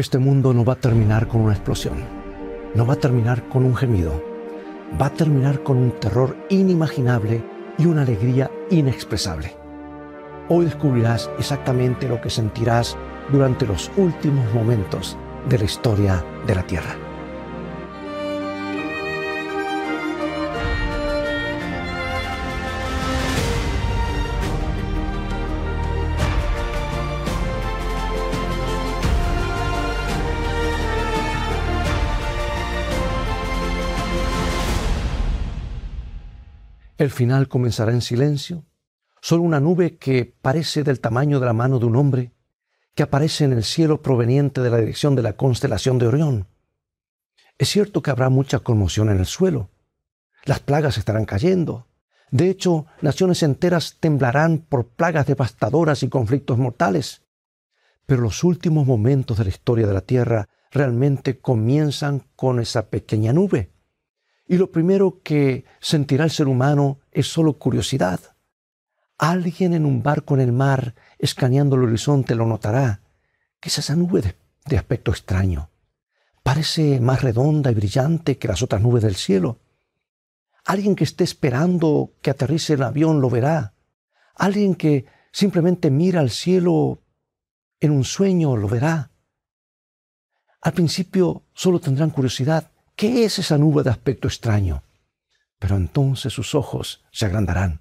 Este mundo no va a terminar con una explosión, no va a terminar con un gemido, va a terminar con un terror inimaginable y una alegría inexpresable. Hoy descubrirás exactamente lo que sentirás durante los últimos momentos de la historia de la Tierra. El final comenzará en silencio, solo una nube que parece del tamaño de la mano de un hombre, que aparece en el cielo proveniente de la dirección de la constelación de Orión. Es cierto que habrá mucha conmoción en el suelo. Las plagas estarán cayendo. De hecho, naciones enteras temblarán por plagas devastadoras y conflictos mortales. Pero los últimos momentos de la historia de la Tierra realmente comienzan con esa pequeña nube y lo primero que sentirá el ser humano es solo curiosidad. Alguien en un barco en el mar, escaneando el horizonte, lo notará. ¿Qué es esa nube de, aspecto extraño? Parece más redonda y brillante que las otras nubes del cielo. Alguien que esté esperando que aterrice el avión lo verá. Alguien que simplemente mira al cielo en un sueño lo verá. Al principio solo tendrán curiosidad, ¿Qué es esa nube de aspecto extraño? Pero entonces sus ojos se agrandarán.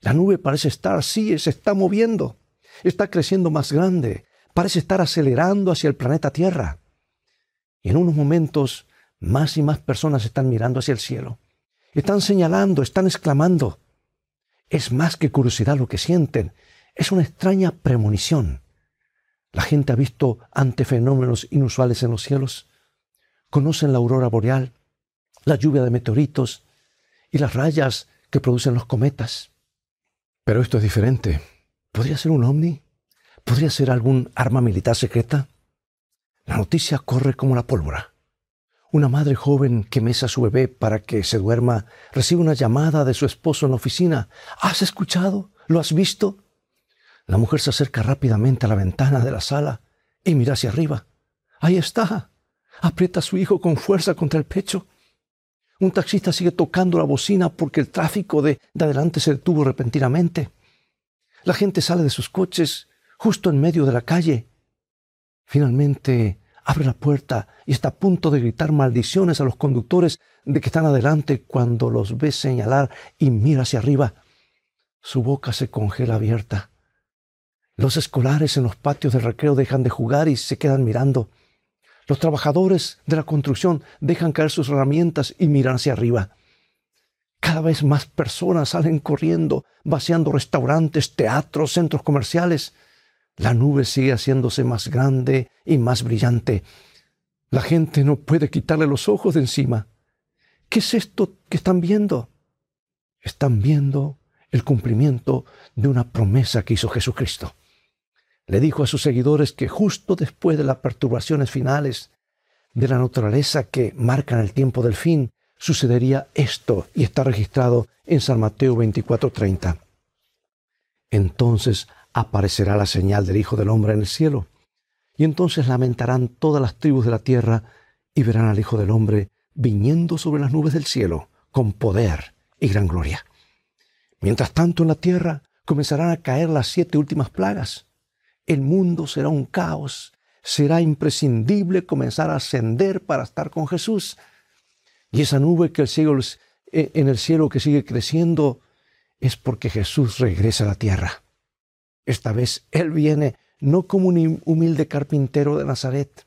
La nube parece estar, sí, se está moviendo. Está creciendo más grande. Parece estar acelerando hacia el planeta Tierra. Y en unos momentos, más y más personas están mirando hacia el cielo. Están señalando, están exclamando. Es más que curiosidad lo que sienten. Es una extraña premonición. La gente ha visto ante fenómenos inusuales en los cielos conocen la aurora boreal, la lluvia de meteoritos y las rayas que producen los cometas. Pero esto es diferente. ¿Podría ser un ovni? ¿Podría ser algún arma militar secreta? La noticia corre como la pólvora. Una madre joven que mesa a su bebé para que se duerma recibe una llamada de su esposo en la oficina. ¿Has escuchado? ¿Lo has visto? La mujer se acerca rápidamente a la ventana de la sala y mira hacia arriba. Ahí está, aprieta a su hijo con fuerza contra el pecho. Un taxista sigue tocando la bocina porque el tráfico de, adelante se detuvo repentinamente. La gente sale de sus coches justo en medio de la calle. Finalmente abre la puerta y está a punto de gritar maldiciones a los conductores de que están adelante cuando los ve señalar y mira hacia arriba. Su boca se congela abierta. Los escolares en los patios del recreo dejan de jugar y se quedan mirando. Los trabajadores de la construcción dejan caer sus herramientas y miran hacia arriba. Cada vez más personas salen corriendo, vaciando restaurantes, teatros, centros comerciales. La nube sigue haciéndose más grande y más brillante. La gente no puede quitarle los ojos de encima. ¿Qué es esto que están viendo? Están viendo el cumplimiento de una promesa que hizo Jesucristo le dijo a sus seguidores que justo después de las perturbaciones finales de la naturaleza que marcan el tiempo del fin, sucedería esto y está registrado en San Mateo 24:30. Entonces aparecerá la señal del Hijo del Hombre en el cielo, y entonces lamentarán todas las tribus de la tierra y verán al Hijo del Hombre viniendo sobre las nubes del cielo con poder y gran gloria. Mientras tanto en la tierra comenzarán a caer las siete últimas plagas el mundo será un caos. Será imprescindible comenzar a ascender para estar con Jesús. Y esa nube que el cielo, eh, en el cielo que sigue creciendo es porque Jesús regresa a la tierra. Esta vez Él viene no como un humilde carpintero de Nazaret,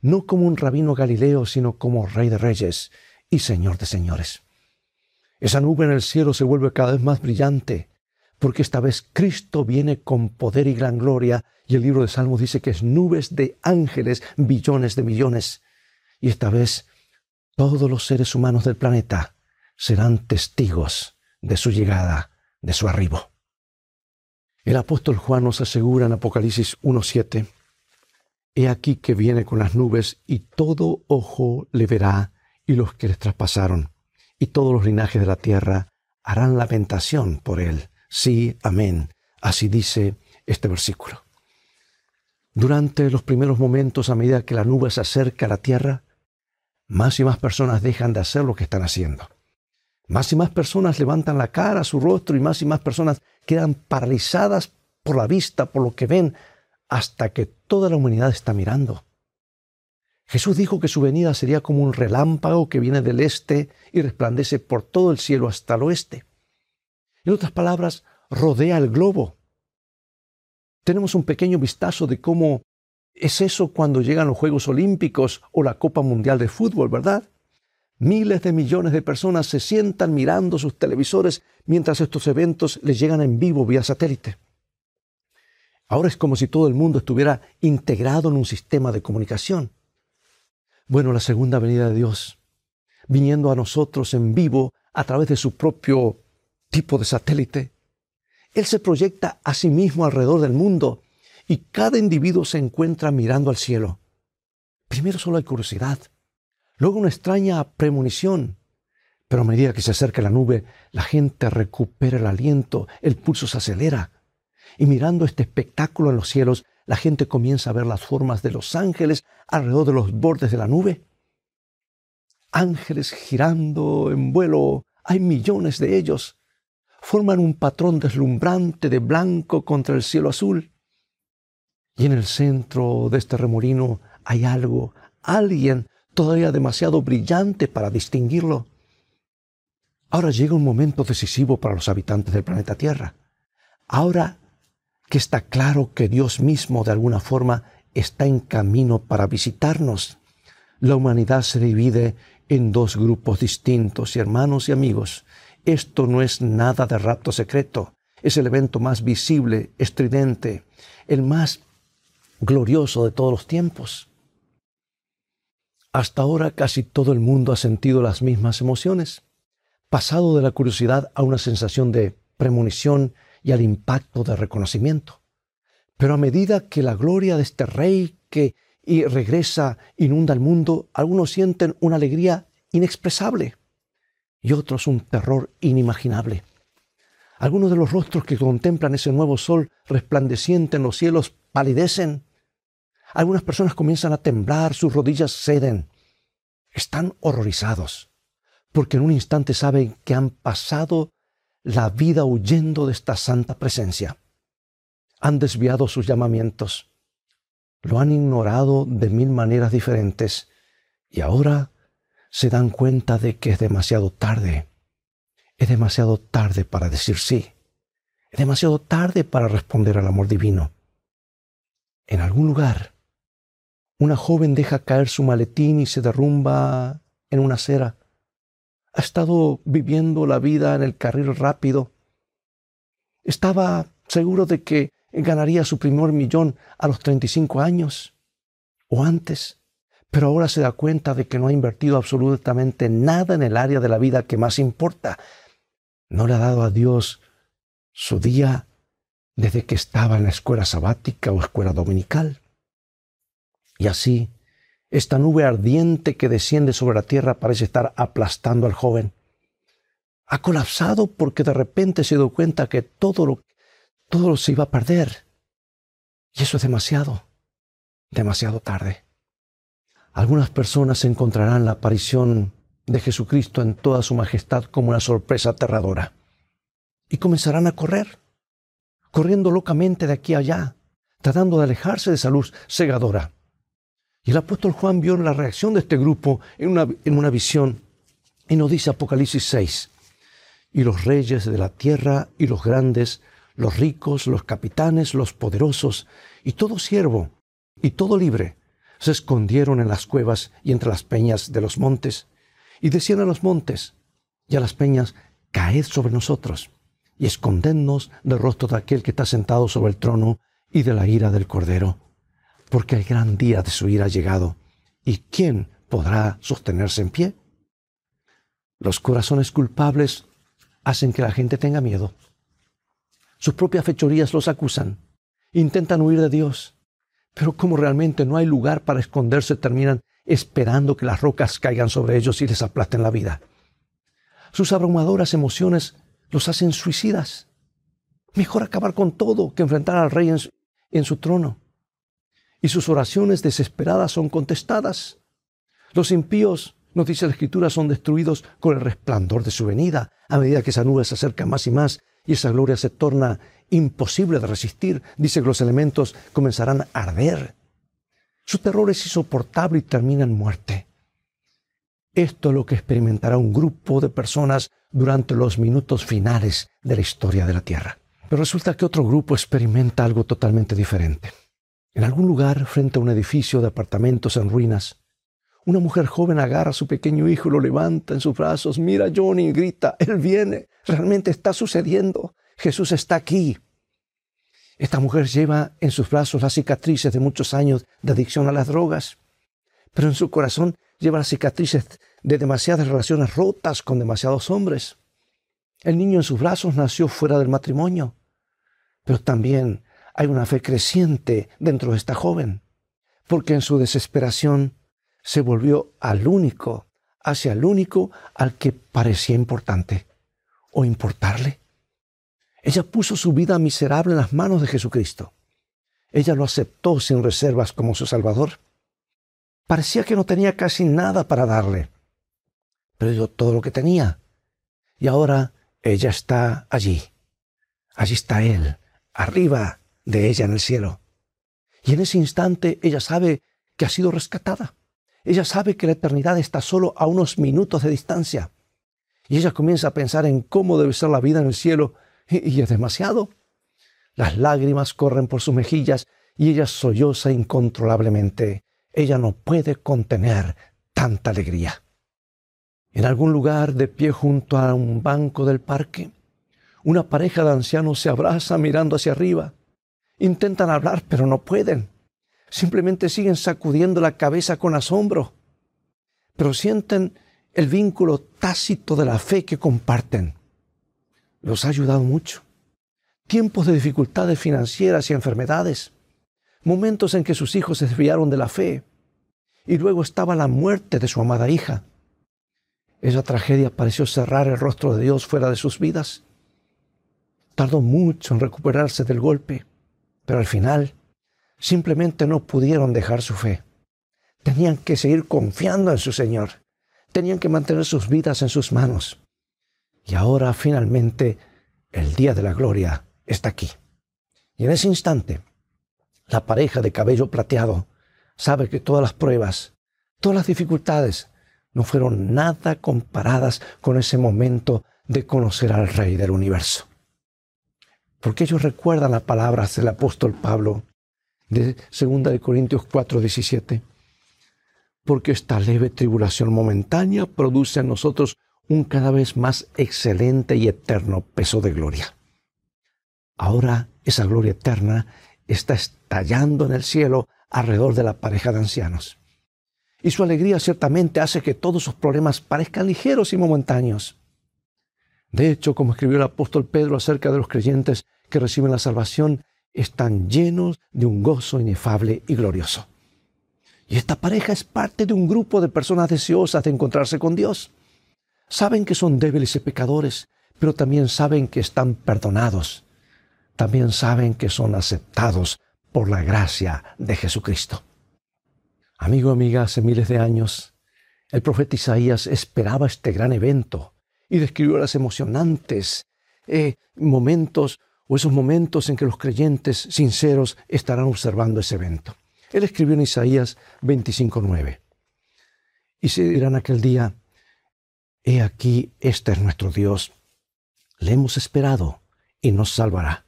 no como un rabino galileo, sino como Rey de Reyes y Señor de Señores. Esa nube en el cielo se vuelve cada vez más brillante, porque esta vez Cristo viene con poder y gran gloria, y el libro de Salmos dice que es nubes de ángeles, billones de millones. Y esta vez todos los seres humanos del planeta serán testigos de su llegada, de su arribo. El apóstol Juan nos asegura en Apocalipsis 1.7, He aquí que viene con las nubes y todo ojo le verá y los que les traspasaron, y todos los linajes de la tierra harán lamentación por él Sí, amén. Así dice este versículo. Durante los primeros momentos, a medida que la nube se acerca a la tierra, más y más personas dejan de hacer lo que están haciendo. Más y más personas levantan la cara, su rostro, y más y más personas quedan paralizadas por la vista, por lo que ven, hasta que toda la humanidad está mirando. Jesús dijo que su venida sería como un relámpago que viene del este y resplandece por todo el cielo hasta el oeste. En otras palabras, rodea el globo. Tenemos un pequeño vistazo de cómo es eso cuando llegan los Juegos Olímpicos o la Copa Mundial de Fútbol, ¿verdad? Miles de millones de personas se sientan mirando sus televisores mientras estos eventos les llegan en vivo vía satélite. Ahora es como si todo el mundo estuviera integrado en un sistema de comunicación. Bueno, la segunda venida de Dios, viniendo a nosotros en vivo a través de su propio tipo de satélite, Él se proyecta a sí mismo alrededor del mundo y cada individuo se encuentra mirando al cielo. Primero solo hay curiosidad, luego una extraña premonición, pero a medida que se acerca la nube, la gente recupera el aliento, el pulso se acelera. Y mirando este espectáculo en los cielos, la gente comienza a ver las formas de los ángeles alrededor de los bordes de la nube. Ángeles girando en vuelo, hay millones de ellos. Forman un patrón deslumbrante de blanco contra el cielo azul. Y en el centro de este remolino hay algo, alguien todavía demasiado brillante para distinguirlo. Ahora llega un momento decisivo para los habitantes del planeta Tierra. Ahora que está claro que Dios mismo de alguna forma está en camino para visitarnos, la humanidad se divide en dos grupos distintos hermanos y amigos. Esto no es nada de rapto secreto, es el evento más visible, estridente, el más glorioso de todos los tiempos. Hasta ahora casi todo el mundo ha sentido las mismas emociones, pasado de la curiosidad a una sensación de premonición y al impacto de reconocimiento. Pero a medida que la gloria de este rey que y regresa inunda el mundo, algunos sienten una alegría inexpresable y otros un terror inimaginable. Algunos de los rostros que contemplan ese nuevo sol resplandeciente en los cielos palidecen algunas personas comienzan a temblar, sus rodillas ceden. Están horrorizados, porque en un instante saben que han pasado la vida huyendo de esta santa presencia. Han desviado sus llamamientos, lo han ignorado de mil maneras diferentes y ahora se dan cuenta de que es demasiado tarde. Es demasiado tarde para decir sí. Es demasiado tarde para responder al amor divino. En algún lugar, una joven deja caer su maletín y se derrumba en una acera. Ha estado viviendo la vida en el carril rápido. Estaba seguro de que ganaría su primer millón a los 35 años o antes, pero ahora se da cuenta de que no ha invertido absolutamente nada en el área de la vida que más importa. No le ha dado a Dios su día desde que estaba en la escuela sabática o escuela dominical. Y así, esta nube ardiente que desciende sobre la tierra parece estar aplastando al joven. Ha colapsado porque de repente se dio cuenta que todo lo, todo se iba a perder. Y eso es demasiado, demasiado tarde. Algunas personas encontrarán la aparición de Jesucristo en toda su majestad como una sorpresa aterradora. Y comenzarán a correr, corriendo locamente de aquí a allá, tratando de alejarse de esa luz cegadora. Y el apóstol Juan vio la reacción de este grupo en una, en una visión y nos dice Apocalipsis 6, y los reyes de la tierra y los grandes, los ricos, los capitanes, los poderosos, y todo siervo, y todo libre, se escondieron en las cuevas y entre las peñas de los montes, y decían a los montes y a las peñas, caed sobre nosotros, y escondednos del rostro de aquel que está sentado sobre el trono y de la ira del Cordero porque el gran día de su ira ha llegado. ¿Y quién podrá sostenerse en pie? Los corazones culpables hacen que la gente tenga miedo. Sus propias fechorías los acusan. Intentan huir de Dios. Pero como realmente no hay lugar para esconderse, terminan esperando que las rocas caigan sobre ellos y les aplasten la vida. Sus abrumadoras emociones los hacen suicidas. Mejor acabar con todo que enfrentar al rey en su, trono. y sus oraciones desesperadas son contestadas. Los impíos, nos dice la Escritura, son destruidos con el resplandor de su venida, a medida que esa nube se acerca más y más y esa gloria se torna imposible de resistir. Dice que los elementos comenzarán a arder. Su terror es insoportable y termina en muerte. Esto es lo que experimentará un grupo de personas durante los minutos finales de la historia de la Tierra. Pero resulta que otro grupo experimenta algo totalmente diferente. En algún lugar, frente a un edificio de apartamentos en ruinas, una mujer joven agarra a su pequeño hijo y lo levanta en sus brazos. Mira, Johnny, grita, Él viene. Realmente está sucediendo. Jesús está aquí. Esta mujer lleva en sus brazos las cicatrices de muchos años de adicción a las drogas, pero en su corazón lleva las cicatrices de demasiadas relaciones rotas con demasiados hombres. El niño en sus brazos nació fuera del matrimonio, pero también hay una fe creciente dentro de esta joven, porque en su desesperación se volvió al único, hacia el único al que parecía importante o importarle. Ella puso su vida miserable en las manos de Jesucristo. Ella lo aceptó sin reservas como su Salvador. Parecía que no tenía casi nada para darle, pero dio todo lo que tenía. Y ahora ella está allí. Allí está Él, arriba de ella en el cielo. Y en ese instante ella sabe que ha sido rescatada. Ella sabe que la eternidad está solo a unos minutos de distancia. Y ella comienza a pensar en cómo debe ser la vida en el cielo y, es demasiado. Las lágrimas corren por sus mejillas y ella solloza incontrolablemente. Ella no puede contener tanta alegría. En algún lugar, de pie junto a un banco del parque, una pareja de ancianos se abraza mirando hacia arriba. Intentan hablar, pero no pueden. Simplemente siguen sacudiendo la cabeza con asombro. Pero sienten el vínculo tácito de la fe que comparten los ha ayudado mucho. Tiempos de dificultades financieras y enfermedades, momentos en que sus hijos se desviaron de la fe, y luego estaba la muerte de su amada hija. Esa tragedia pareció cerrar el rostro de Dios fuera de sus vidas. Tardó mucho en recuperarse del golpe, pero al final simplemente no pudieron dejar su fe. Tenían que seguir confiando en su Señor. Tenían que mantener sus vidas en sus manos. Y ahora finalmente el día de la gloria está aquí. Y en ese instante, la pareja de cabello plateado sabe que todas las pruebas, todas las dificultades no fueron nada comparadas con ese momento de conocer al Rey del universo. Porque ellos recuerdan las palabras del apóstol Pablo de 2 de Corintios 4, 17. Porque esta leve tribulación momentánea produce en nosotros un cada vez más excelente y eterno peso de gloria. Ahora esa gloria eterna está estallando en el cielo alrededor de la pareja de ancianos. Y su alegría ciertamente hace que todos sus problemas parezcan ligeros y momentáneos. De hecho, como escribió el apóstol Pedro acerca de los creyentes que reciben la salvación, están llenos de un gozo inefable y glorioso. Y esta pareja es parte de un grupo de personas deseosas de encontrarse con Dios. Saben que son débiles y pecadores, pero también saben que están perdonados. También saben que son aceptados por la gracia de Jesucristo. Amigo, amiga, hace miles de años, el profeta Isaías esperaba este gran evento y describió las emocionantes eh, momentos o esos momentos en que los creyentes sinceros estarán observando ese evento. Él escribió en Isaías 25.9. Y se dirán aquel día, He aquí, este es nuestro Dios. Le hemos esperado y nos salvará.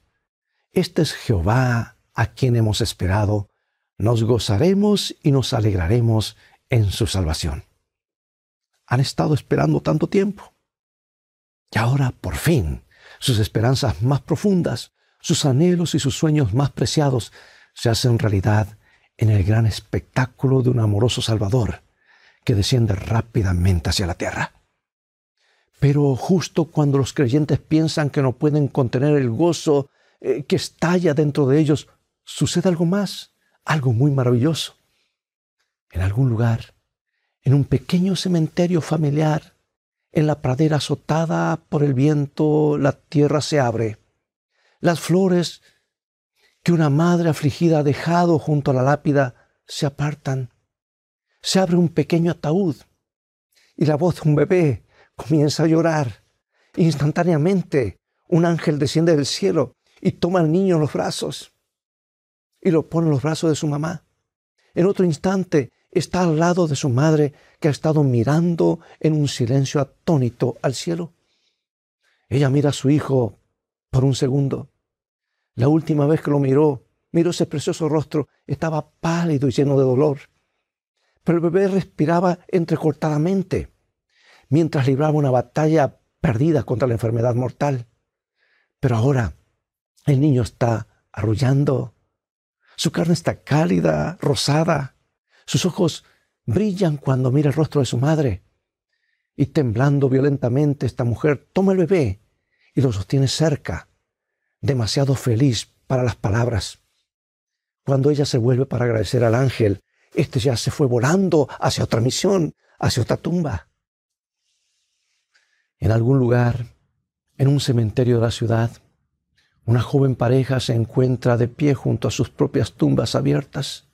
Este es Jehová a quien hemos esperado. Nos gozaremos y nos alegraremos en su salvación. Han estado esperando tanto tiempo. Y ahora, por fin, sus esperanzas más profundas, sus anhelos y sus sueños más preciados se hacen realidad en el gran espectáculo de un amoroso Salvador que desciende rápidamente hacia la tierra. Pero justo cuando los creyentes piensan que no pueden contener el gozo eh, que estalla dentro de ellos, sucede algo más, algo muy maravilloso. En algún lugar, en un pequeño cementerio familiar, en la pradera azotada por el viento, la tierra se abre. Las flores que una madre afligida ha dejado junto a la lápida se apartan. Se abre un pequeño ataúd y la voz de un bebé comienza a llorar. Instantáneamente un ángel desciende del cielo y toma al niño en los brazos y lo pone en los brazos de su mamá. En otro instante está al lado de su madre que ha estado mirando en un silencio atónito al cielo. Ella mira a su hijo por un segundo. La última vez que lo miró, miró ese precioso rostro, estaba pálido y lleno de dolor. Pero el bebé respiraba entrecortadamente, mientras libraba una batalla perdida contra la enfermedad mortal. Pero ahora el niño está arrullando, su carne está cálida, rosada, sus ojos brillan cuando mira el rostro de su madre. Y temblando violentamente, esta mujer toma el bebé y lo sostiene cerca, demasiado feliz para las palabras. Cuando ella se vuelve para agradecer al ángel, este ya se fue volando hacia otra misión, hacia otra tumba. En algún lugar, en un cementerio de la ciudad, una joven pareja se encuentra de pie junto a sus propias tumbas abiertas.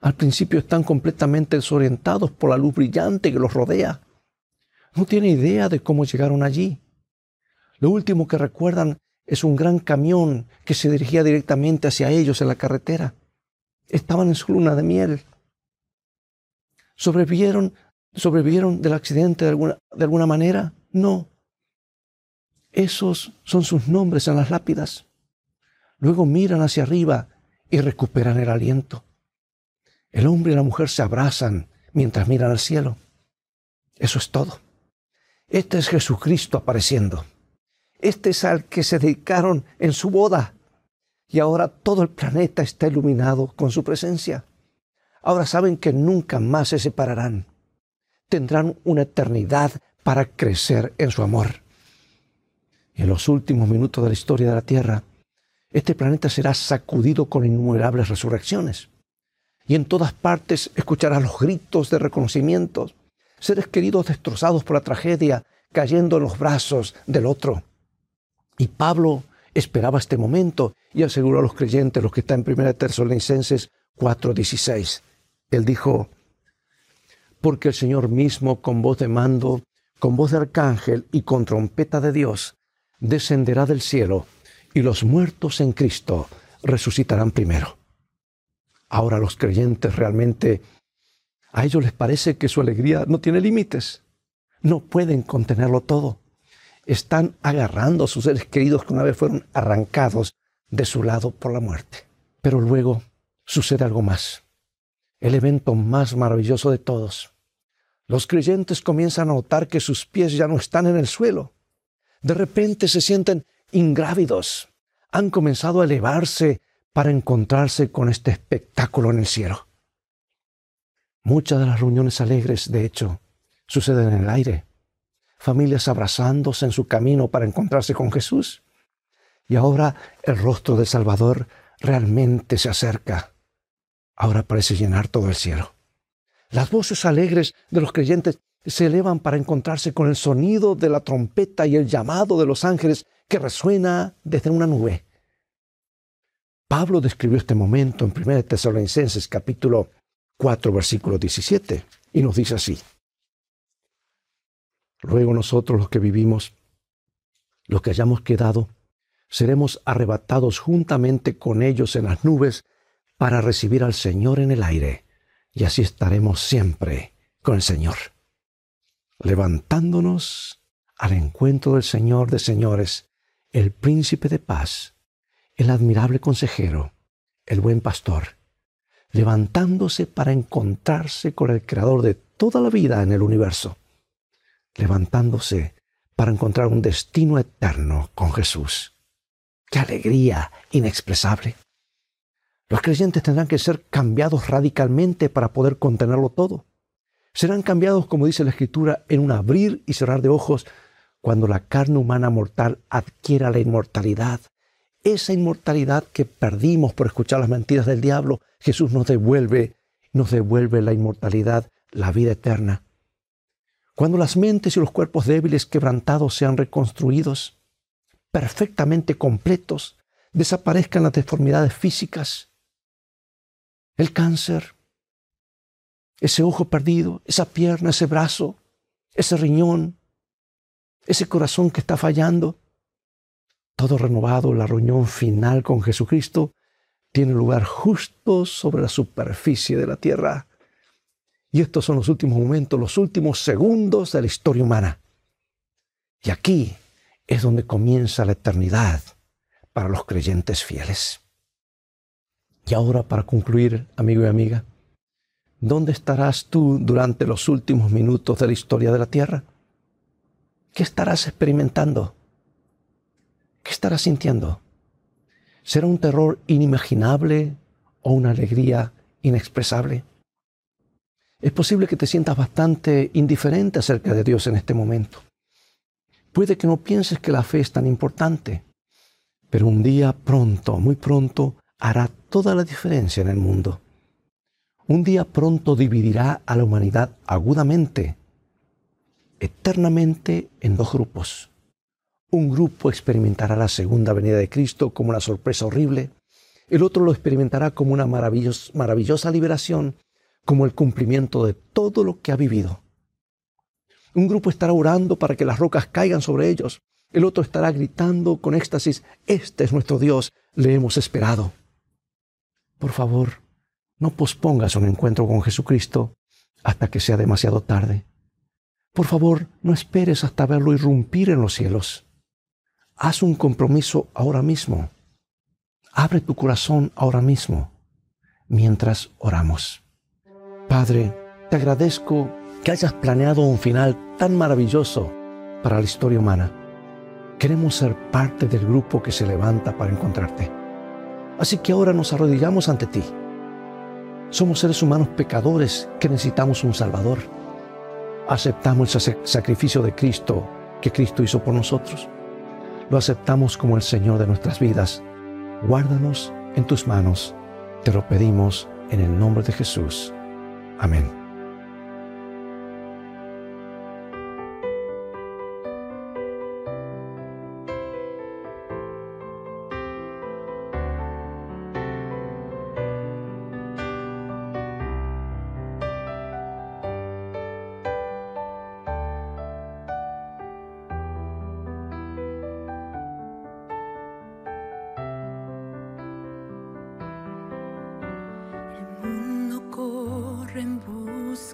Al principio están completamente desorientados por la luz brillante que los rodea. No tienen idea de cómo llegaron allí. Lo último que recuerdan es un gran camión que se dirigía directamente hacia ellos en la carretera. Estaban en su luna de miel. ¿Sobrevivieron, sobrevivieron del accidente de alguna, de alguna manera? No. Esos son sus nombres en las lápidas. Luego miran hacia arriba y recuperan el aliento. El hombre y la mujer se abrazan mientras miran al cielo. Eso es todo. Este es Jesucristo apareciendo. Este es al que se dedicaron en su boda. Y ahora todo el planeta está iluminado con su presencia. Ahora saben que nunca más se separarán. Tendrán una eternidad para crecer en su amor. En los últimos minutos de la historia de la Tierra, este planeta será sacudido con innumerables resurrecciones. Y en todas partes escucharás los gritos de reconocimiento, seres queridos destrozados por la tragedia, cayendo en los brazos del otro. Y Pablo esperaba este momento y aseguró a los creyentes, los que están en 1 Tesalonicenses 4:16. Él dijo, porque el Señor mismo con voz de mando, con voz de arcángel y con trompeta de Dios, descenderá del cielo y los muertos en Cristo resucitarán primero. Ahora los creyentes realmente, a ellos les parece que su alegría no tiene límites. No pueden contenerlo todo están agarrando a sus seres queridos que una vez fueron arrancados de su lado por la muerte. Pero luego sucede algo más. El evento más maravilloso de todos. Los creyentes comienzan a notar que sus pies ya no están en el suelo. De repente se sienten ingrávidos. Han comenzado a elevarse para encontrarse con este espectáculo en el cielo. Muchas de las reuniones alegres, de hecho, suceden en el aire familias abrazándose en su camino para encontrarse con Jesús. Y ahora el rostro del Salvador realmente se acerca. Ahora parece llenar todo el cielo. Las voces alegres de los creyentes se elevan para encontrarse con el sonido de la trompeta y el llamado de los ángeles que resuena desde una nube. Pablo describió este momento en 1 Tesalonicenses capítulo 4 versículo 17 y nos dice así. Luego nosotros los que vivimos, los que hayamos quedado, seremos arrebatados juntamente con ellos en las nubes para recibir al Señor en el aire, y así estaremos siempre con el Señor. Levantándonos al encuentro del Señor de señores, el príncipe de paz, el admirable consejero, el buen pastor, levantándose para encontrarse con el Creador de toda la vida en el universo levantándose para encontrar un destino eterno con Jesús. ¡Qué alegría inexpresable! Los creyentes tendrán que ser cambiados radicalmente para poder contenerlo todo. Serán cambiados, como dice la Escritura, en un abrir y cerrar de ojos cuando la carne humana mortal adquiera la inmortalidad. Esa inmortalidad que perdimos por escuchar las mentiras del diablo, Jesús nos devuelve, nos devuelve la inmortalidad, la vida eterna. Cuando las mentes y los cuerpos débiles quebrantados sean reconstruidos, perfectamente completos, desaparezcan las deformidades físicas, el cáncer, ese ojo perdido, esa pierna, ese brazo, ese riñón, ese corazón que está fallando. Todo renovado, la reunión final con Jesucristo tiene lugar justo sobre la superficie de la tierra. Y estos son los últimos momentos, los últimos segundos de la historia humana. Y aquí es donde comienza la eternidad para los creyentes fieles. Y ahora, para concluir, amigo y amiga, ¿dónde estarás tú durante los últimos minutos de la historia de la tierra? ¿Qué estarás experimentando? ¿Qué estarás sintiendo? ¿Será un terror inimaginable o una alegría inexpresable? Es posible que te sientas bastante indiferente acerca de Dios en este momento. Puede que no pienses que la fe es tan importante, pero un día pronto, muy pronto, hará toda la diferencia en el mundo. Un día pronto dividirá a la humanidad agudamente, eternamente en dos grupos. Un grupo experimentará la segunda venida de Cristo como una sorpresa horrible, el otro lo experimentará como una maravillosa liberación como el cumplimiento de todo lo que ha vivido. Un grupo estará orando para que las rocas caigan sobre ellos. El otro estará gritando con éxtasis, Este es nuestro Dios, le hemos esperado. Por favor, no pospongas un encuentro con Jesucristo hasta que sea demasiado tarde. Por favor, no esperes hasta verlo irrumpir en los cielos. Haz un compromiso ahora mismo. Abre tu corazón ahora mismo, mientras oramos. Padre, te agradezco que hayas planeado un final tan maravilloso para la historia humana. Queremos ser parte del grupo que se levanta para encontrarte. Así que ahora nos arrodillamos ante ti. Somos seres humanos pecadores que necesitamos un Salvador. Aceptamos el sacrificio de Cristo que Cristo hizo por nosotros. Lo aceptamos como el Señor de nuestras vidas. Guárdanos en tus manos. Te lo pedimos en el nombre de Jesús. Amén.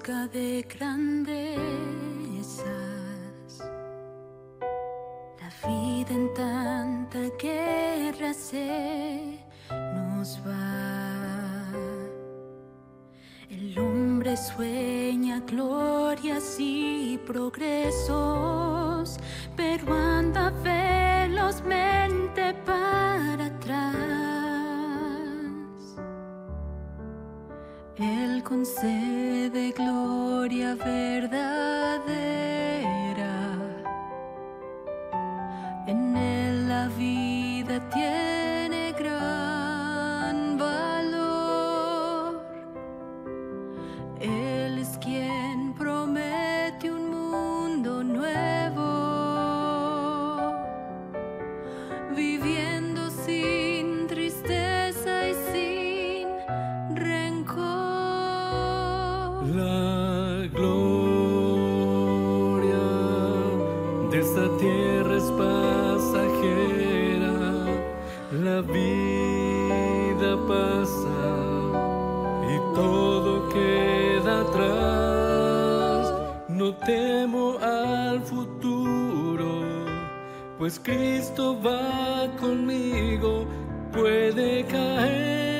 De grandezas. La vida en tanta guerra se nos va. El hombre sueña glorias y progresos, pero concede gloria verdadera. Al futuro, pues Cristo va conmigo, puede caer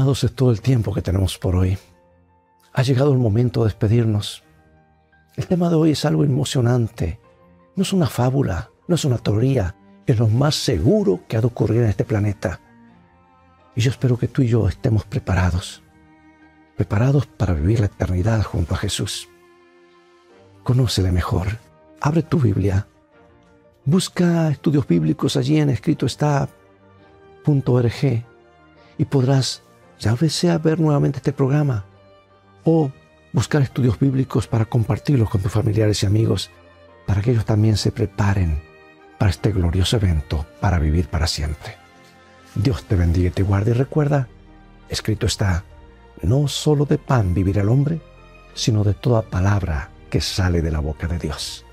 Es todo el tiempo que tenemos por hoy. Ha llegado el momento de despedirnos. El tema de hoy es algo emocionante. No es una fábula, no es una teoría, es lo más seguro que ha de ocurrir en este planeta. Y yo espero que tú y yo estemos preparados, preparados para vivir la eternidad junto a Jesús. Conócele mejor, abre tu Biblia, busca estudios bíblicos allí en escrito y podrás ya sea ver nuevamente este programa o buscar estudios bíblicos para compartirlos con tus familiares y amigos, para que ellos también se preparen para este glorioso evento, para vivir para siempre. Dios te bendiga y te guarde y recuerda, escrito está, no solo de pan vivirá el hombre, sino de toda palabra que sale de la boca de Dios.